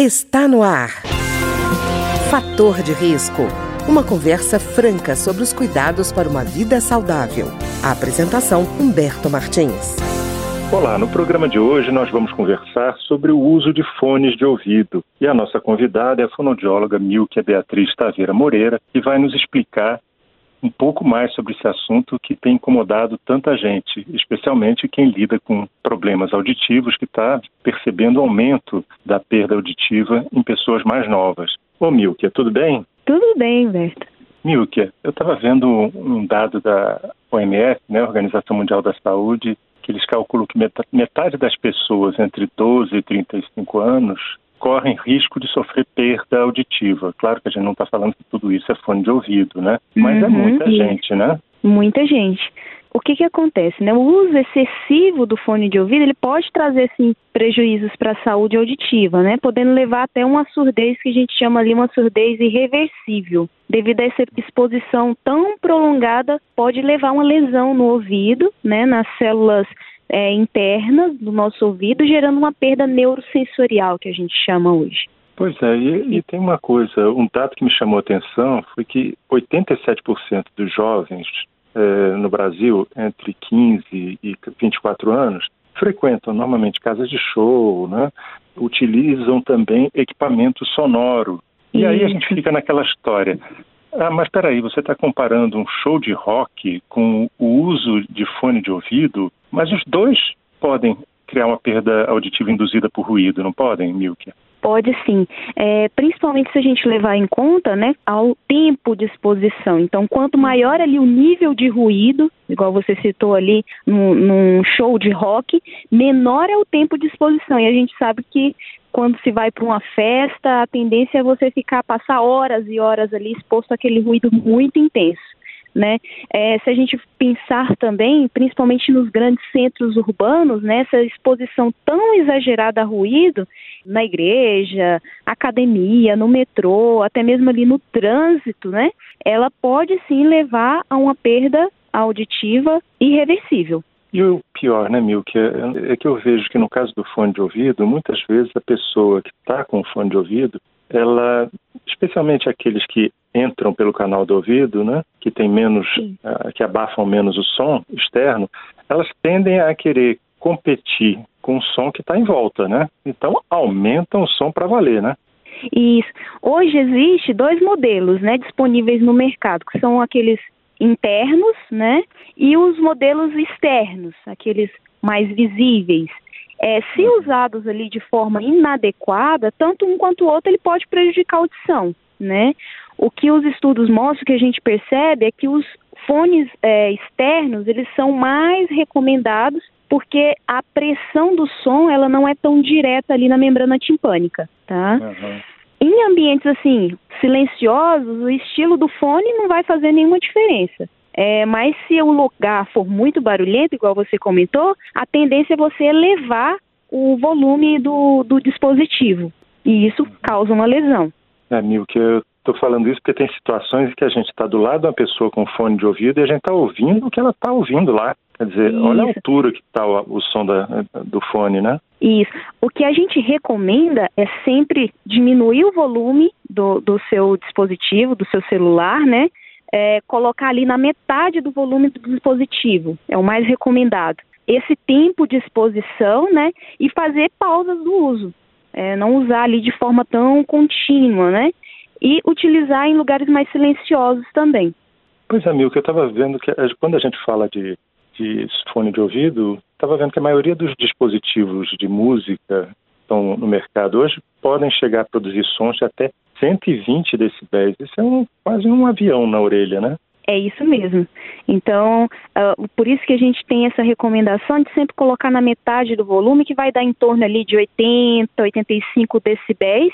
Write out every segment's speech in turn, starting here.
Está no ar. Fator de risco. Uma conversa franca sobre os cuidados para uma vida saudável. A apresentação Humberto Martins. Olá, no programa de hoje nós vamos conversar sobre o uso de fones de ouvido. E a nossa convidada é a fonoaudióloga Milkia Beatriz Taveira Moreira, que vai nos explicar um pouco mais sobre esse assunto que tem incomodado tanta gente, especialmente quem lida com problemas auditivos, que está percebendo aumento da perda auditiva em pessoas mais novas. Ô Milkia, tudo bem? Tudo bem, Berta. Milkia, eu estava vendo um dado da OMS, né, Organização Mundial da Saúde, que eles calculam que metade das pessoas entre 12 e 35 anos correm risco de sofrer perda auditiva. Claro que a gente não está falando que tudo isso é fone de ouvido, né? Mas é uhum, é muita gente, né? Muita gente. O que que acontece, né? O uso excessivo do fone de ouvido, ele pode trazer, sim, prejuízos para a saúde auditiva, né? Podendo levar até uma surdez que a gente chama ali uma surdez irreversível. Devido a essa exposição tão prolongada, pode levar uma lesão no ouvido, né? Nas células é, internas do nosso ouvido, gerando uma perda neurosensorial, que a gente chama hoje. Pois é, e, e tem uma coisa, um dado que me chamou a atenção foi que 87% dos jovens é, no Brasil, entre 15 e 24 anos, frequentam normalmente casas de show, né? utilizam também equipamento sonoro. E aí a gente fica naquela história. Ah, mas peraí, você está comparando um show de rock com o uso de fone de ouvido, mas os dois podem criar uma perda auditiva induzida por ruído, não podem, Milkia? Pode sim, é, principalmente se a gente levar em conta, né, ao tempo de exposição. Então, quanto maior ali o nível de ruído, igual você citou ali num, num show de rock, menor é o tempo de exposição. E a gente sabe que quando se vai para uma festa, a tendência é você ficar passar horas e horas ali exposto àquele ruído muito intenso. Né? É, se a gente pensar também, principalmente nos grandes centros urbanos, né, essa exposição tão exagerada a ruído, na igreja, academia, no metrô, até mesmo ali no trânsito, né, ela pode sim levar a uma perda auditiva irreversível. E o pior, né, Mil, que é, é, que eu vejo que no caso do fone de ouvido, muitas vezes a pessoa que está com fone de ouvido, ela, especialmente aqueles que entram pelo canal do ouvido, né, que tem menos, uh, que abafam menos o som externo, elas tendem a querer competir com o som que está em volta, né? Então aumentam o som para valer, né? Isso. Hoje existe dois modelos, né, disponíveis no mercado, que são aqueles internos, né? E os modelos externos, aqueles mais visíveis. É, se uhum. usados ali de forma inadequada, tanto um quanto o outro ele pode prejudicar a audição, né? O que os estudos mostram, que a gente percebe, é que os fones é, externos eles são mais recomendados porque a pressão do som ela não é tão direta ali na membrana timpânica, tá? Uhum. Em ambientes assim silenciosos, o estilo do fone não vai fazer nenhuma diferença. É, mas se o lugar for muito barulhento, igual você comentou, a tendência é você elevar o volume do, do dispositivo. E isso causa uma lesão. É, que eu estou falando isso porque tem situações em que a gente está do lado da pessoa com fone de ouvido e a gente está ouvindo o que ela está ouvindo lá. Quer dizer, Isso. olha a altura que está o, o, som da, do fone, né? Isso. O que a gente recomenda é sempre diminuir o volume do, do seu dispositivo, do seu celular, né? É, colocar ali na metade do volume do dispositivo. É o mais recomendado. Esse tempo de exposição, né? E fazer pausas do uso. É, não usar ali de forma tão contínua, né? E utilizar em lugares mais silenciosos também. Pois é, Milka, eu estava vendo que quando a gente fala de de fone de ouvido, estava vendo que a maioria dos dispositivos de música estão no mercado hoje podem chegar a produzir sons de até 120 decibéis. Isso é um, quase um avião na orelha, né? É isso mesmo. Então, uh, por isso que a gente tem essa recomendação de sempre colocar na metade do volume, que vai dar em torno ali de 80, 85 decibéis,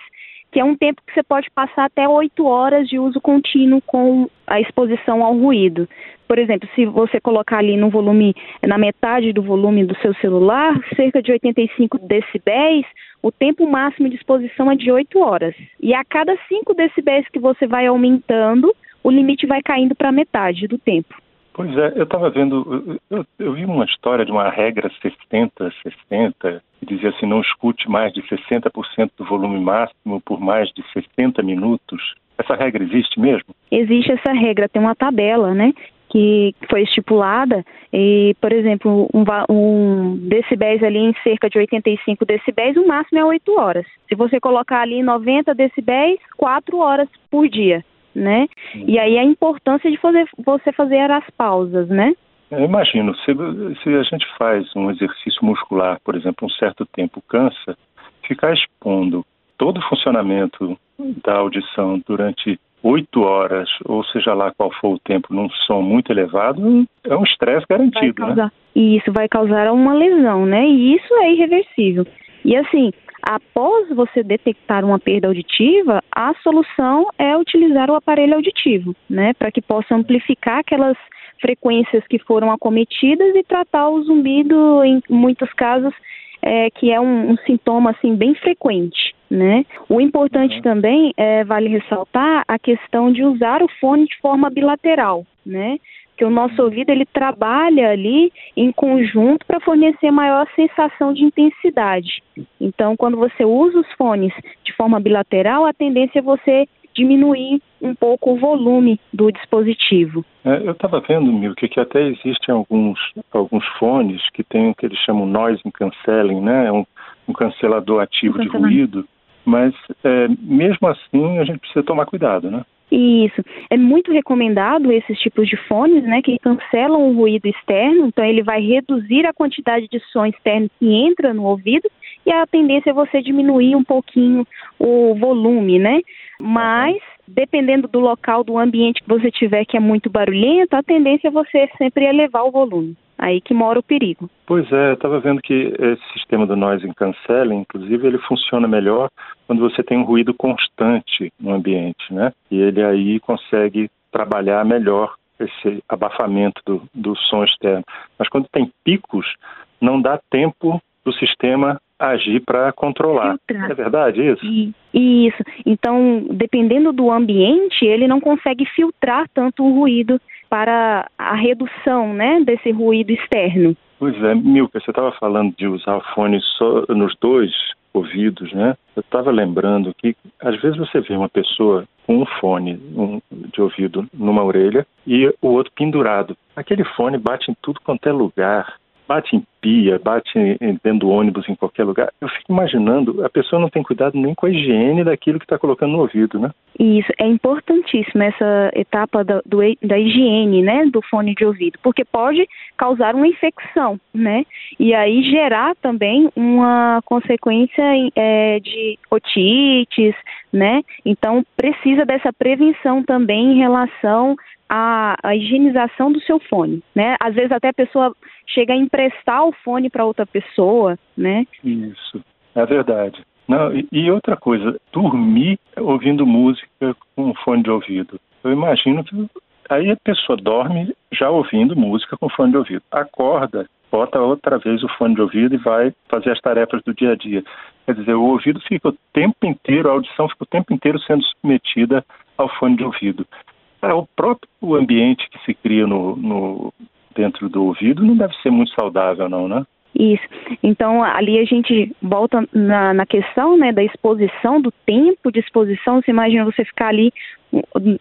que é um tempo que você pode passar até 8 horas de uso contínuo com a exposição ao ruído. Por exemplo, se você colocar ali no volume, na metade do volume do seu celular, cerca de 85 decibéis, o tempo máximo de exposição é de 8 horas. E a cada 5 decibéis que você vai aumentando, o limite vai caindo para metade do tempo. Pois é, eu estava vendo, eu, eu, vi uma história de uma regra 60-60, que dizia assim, não escute mais de 60% do volume máximo por mais de 60 minutos. Essa regra existe mesmo? Existe essa regra, tem uma tabela, né? que foi estipulada e, por exemplo, um, um decibéis ali em cerca de 85 decibéis, o máximo é 8 horas. Se você colocar ali 90 decibéis, 4 horas por dia, né? E aí a importância de fazer, você fazer as pausas, né? Eu imagino, se, se a gente faz um exercício muscular, por exemplo, um certo tempo cansa, ficar expondo todo o funcionamento da audição durante oito horas, ou seja lá qual for o tempo, num som muito elevado, é um estresse garantido, vai causar, né? E isso vai causar uma lesão, né? E isso é irreversível. E assim, após você detectar uma perda auditiva, a solução é utilizar o aparelho auditivo, né? Para que possa amplificar aquelas frequências que foram acometidas e tratar o zumbido, em muitos casos, é, que é um, um, sintoma assim bem frequente, né? O importante uhum. também é, vale ressaltar a questão de usar o fone de forma bilateral, né? Que o nosso ouvido ele trabalha ali em conjunto para fornecer maior sensação de intensidade. Então, quando você usa os fones de forma bilateral, a tendência é você diminuir um pouco o volume do dispositivo. É, eu estava vendo, Milke, que até existem alguns, alguns fones que têm o que eles chamam noise cancelling, né? Um, um cancelador ativo de ruído, mas é, mesmo assim a gente precisa tomar cuidado, né? Isso. É muito recomendado esses tipos de fones, né, que cancelam o ruído externo, então ele vai reduzir a quantidade de som externo que entra no ouvido e a tendência é você diminuir um pouquinho o volume, né? Mas dependendo do local, do ambiente que você tiver que é muito barulhento, a tendência é você sempre elevar o volume. Aí que mora o perigo. Pois é, eu estava vendo que esse sistema do noise cancelling, inclusive, ele funciona melhor quando você tem um ruído constante no ambiente, né? E ele aí consegue trabalhar melhor esse abafamento do, do som externo. Mas quando tem picos, não dá tempo do sistema agir para controlar. Filtrar. É verdade isso? Isso. Então, dependendo do ambiente, ele não consegue filtrar tanto o ruído para a redução né, desse ruído externo. Pois é, Milka, você estava falando de usar o fone só nos dois ouvidos, né? Eu estava lembrando que às vezes você vê uma pessoa com um fone um, de ouvido numa orelha e o outro pendurado. Aquele fone bate em tudo quanto é lugar bate em pia, bate dentro do ônibus em qualquer lugar. Eu fico imaginando, a pessoa não tem cuidado nem com a higiene daquilo que está colocando no ouvido, né? Isso, é importantíssimo essa etapa da, do, da higiene, né, do fone de ouvido, porque pode causar uma infecção, né, e aí gerar também uma consequência é, de otites, né, então precisa dessa prevenção também em relação a, higienização do seu fone, né? Às vezes até a pessoa chega a emprestar o fone para outra pessoa, né? Isso, é verdade. Não, e, outra coisa, dormir ouvindo música com fone de ouvido. Eu imagino que aí a pessoa dorme já ouvindo música com fone de ouvido. Acorda, bota outra vez o fone de ouvido e vai fazer as tarefas do dia a dia. Quer dizer, o ouvido fica o tempo inteiro, a audição fica o tempo inteiro sendo submetida ao fone de ouvido. É, o próprio ambiente que se cria no, no, dentro do ouvido não deve ser muito saudável, não, né? Isso. Então, ali a gente volta na, na questão né, da exposição, do tempo de exposição. Você imagina você ficar ali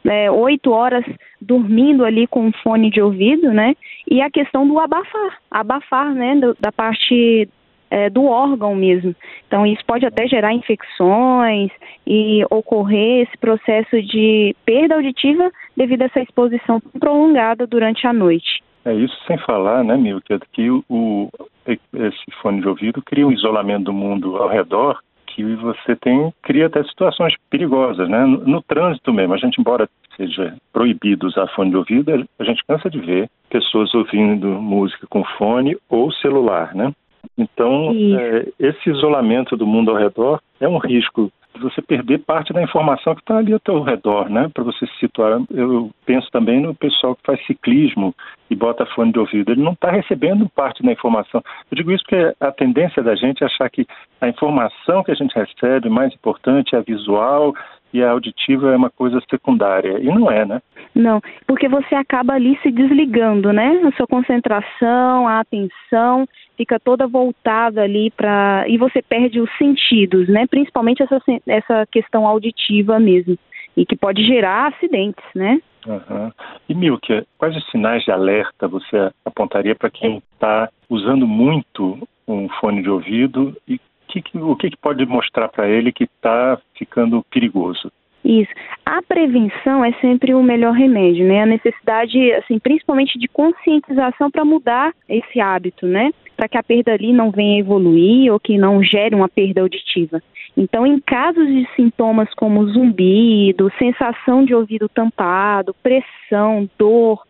é, oito é, horas dormindo ali com um fone de ouvido, né? E a questão do abafar, abafar, né, do, da parte é, do órgão mesmo. Então, isso pode até gerar infecções e ocorrer esse processo de perda auditiva devido a essa exposição prolongada durante a noite. É isso sem falar, né, Milka, que o, esse fone de ouvido cria um isolamento do mundo ao redor que você tem cria até situações perigosas, né? No, no, trânsito mesmo, a gente embora seja proibido usar fone de ouvido, a gente cansa de ver pessoas ouvindo música com fone ou celular, né? Então, é, esse isolamento do mundo ao redor é um risco você perder parte da informação que está ali ao teu redor, né? Para você se situar. Eu penso também no pessoal que faz ciclismo e bota fone de ouvido. Ele não está recebendo parte da informação. Eu digo isso porque a tendência da gente é achar que a informação que a gente recebe mais importante é a visual e a auditiva é uma coisa secundária. E não é, né? Não, porque você acaba ali se desligando, né? A sua concentração, a atenção fica toda voltada ali para e você perde os sentidos, né? Principalmente essa, essa questão auditiva mesmo e que pode gerar acidentes, né? Uhum. E Milka, quais os sinais de alerta você apontaria para quem está usando muito um fone de ouvido e que, o que, que pode mostrar para ele que está ficando perigoso? Isso. A prevenção é sempre o melhor remédio, né? A necessidade, assim, principalmente de conscientização para mudar esse hábito, né? Para que a perda ali não venha evoluir ou que não gere uma perda auditiva. Então, em casos de sintomas como zumbido, sensação de ouvido tampado, pressão, dor,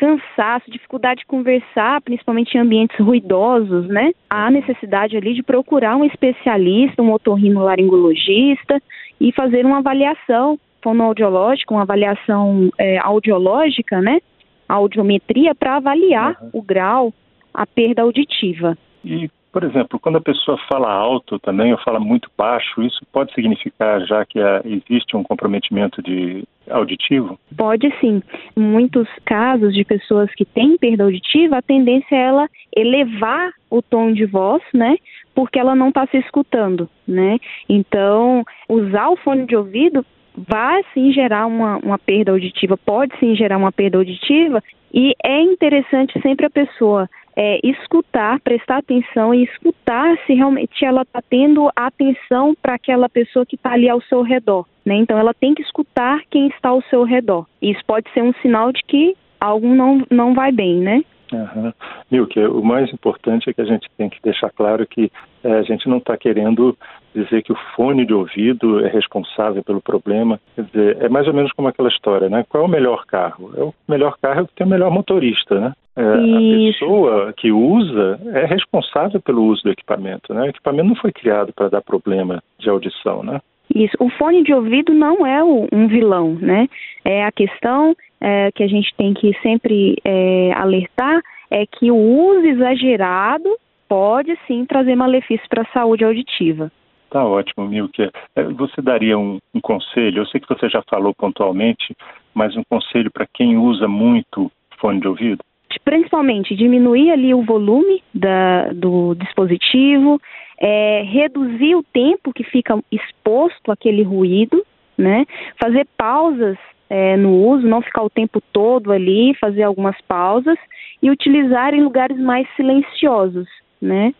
cansaço, dificuldade de conversar, principalmente em ambientes ruidosos, né? Há necessidade ali de procurar um especialista, um otorrinolaringologista e fazer uma avaliação fonoaudiológica, uma avaliação é, audiológica, né? Audiometria para avaliar uhum. o grau, a perda auditiva. E por exemplo, quando a pessoa fala alto também ou fala muito baixo, isso pode significar já que existe um comprometimento de auditivo? Pode sim. Em muitos casos de pessoas que têm perda auditiva, a tendência é ela elevar o tom de voz, né? Porque ela não está se escutando, né? Então, usar o fone de ouvido vai sim gerar uma, uma perda auditiva, pode sim gerar uma perda auditiva, e é interessante sempre a pessoa é, escutar, prestar atenção e escutar se realmente ela está tendo atenção para aquela pessoa que está ali ao seu redor. Né? Então ela tem que escutar quem está ao seu redor. Isso pode ser um sinal de que algo não, não vai bem, né? Uhum. Milke, o mais importante é que a gente tem que deixar claro que é, a gente não está querendo dizer que o fone de ouvido é responsável pelo problema. Quer dizer, é mais ou menos como aquela história, né? Qual é o melhor carro? É o melhor carro é o que tem o melhor motorista, né? É, a pessoa que usa é responsável pelo uso do equipamento, né? O equipamento não foi criado para dar problema de audição, né? Isso. O fone de ouvido não é um vilão, né? É a questão é, que a gente tem que sempre é, alertar é que o uso exagerado pode sim trazer malefícios para a saúde auditiva. Tá ótimo, Milke. É, você daria um, um, conselho? Eu sei que você já falou pontualmente, mas um conselho para quem usa muito fone de ouvido? Principalmente diminuir ali o volume da, do dispositivo, é, reduzir o tempo que fica exposto àquele ruído, né? Fazer pausas é, no uso, não ficar o tempo todo ali, fazer algumas pausas e utilizar em lugares mais silenciosos, né?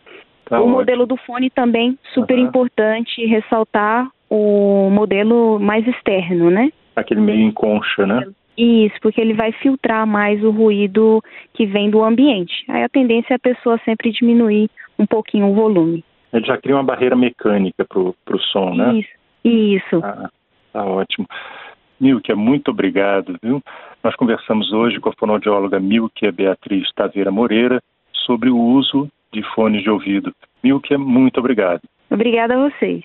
Tá o ótimo. modelo do fone também super uhum. importante ressaltar o modelo mais externo, né? Aquele meio em concha, né? Isso, porque ele vai filtrar mais o ruído que vem do ambiente. Aí a tendência é a pessoa sempre diminuir um pouquinho o volume. Ele já cria uma barreira mecânica para o som, né? Isso. Isso. Ah, tá ótimo. Milkia, muito obrigado, viu? Nós conversamos hoje com a fonoaudióloga Milkia Beatriz Taveira Moreira sobre o uso de fones de ouvido. Milkia, muito obrigado. Obrigada a vocês.